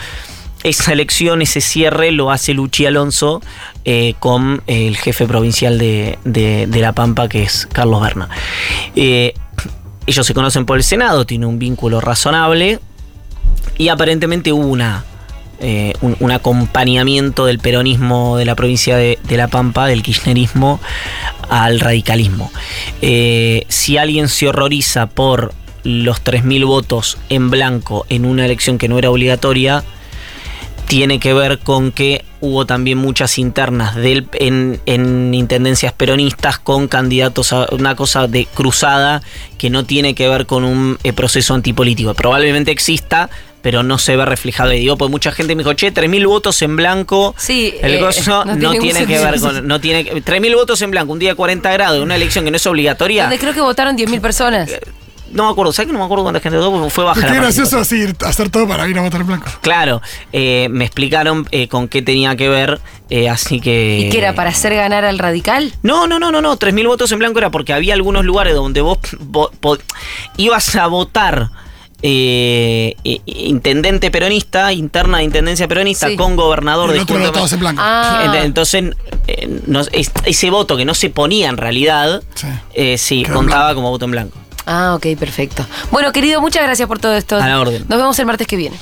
Esa elección, ese cierre lo hace Luchi Alonso eh, con el jefe provincial de, de- de La Pampa, que es Carlos Berna. Eh, ellos se conocen por el Senado, tiene un vínculo razonable y aparentemente hubo una, eh, un, acompañamiento del peronismo de la provincia de, La Pampa, del kirchnerismo, al radicalismo. Eh, si alguien se horroriza por los 3.000 votos en blanco en una elección que no era obligatoria, tiene que ver con que hubo también muchas internas en, en intendencias peronistas con candidatos a una cosa de cruzada que no tiene que ver con un eh, proceso antipolítico. Probablemente exista, pero no se ve reflejado. Y digo, pues mucha gente me dijo, che, 3.000 votos en blanco. Sí, el eh, gozo no no, tiene que ver con. No tiene, 3.000 votos en blanco, un día de 40 grados, en una elección que no es obligatoria. Donde creo que votaron 10.000 personas. No me acuerdo, ¿sabes que no me acuerdo cuánta gente votó? Porque fue baja. Qué gracioso así, hacer todo para ir a votar en blanco. Claro, eh, me explicaron eh, con qué tenía que ver, eh, así que... ¿Y qué era para hacer ganar al radical? No, no, no, no, no, 3.000 votos en blanco era porque había algunos lugares donde vos ibas a votar eh, intendente peronista, interna de intendencia peronista, Sí. con gobernador de todos en blanco. Ah, Ent- Entonces, eh, no- es- ese voto que no se ponía en realidad, Sí. eh, sí, contaba como voto en blanco. ah, ok, perfecto. Bueno, querido, muchas gracias por todo esto. A la orden. Nos vemos el martes que viene.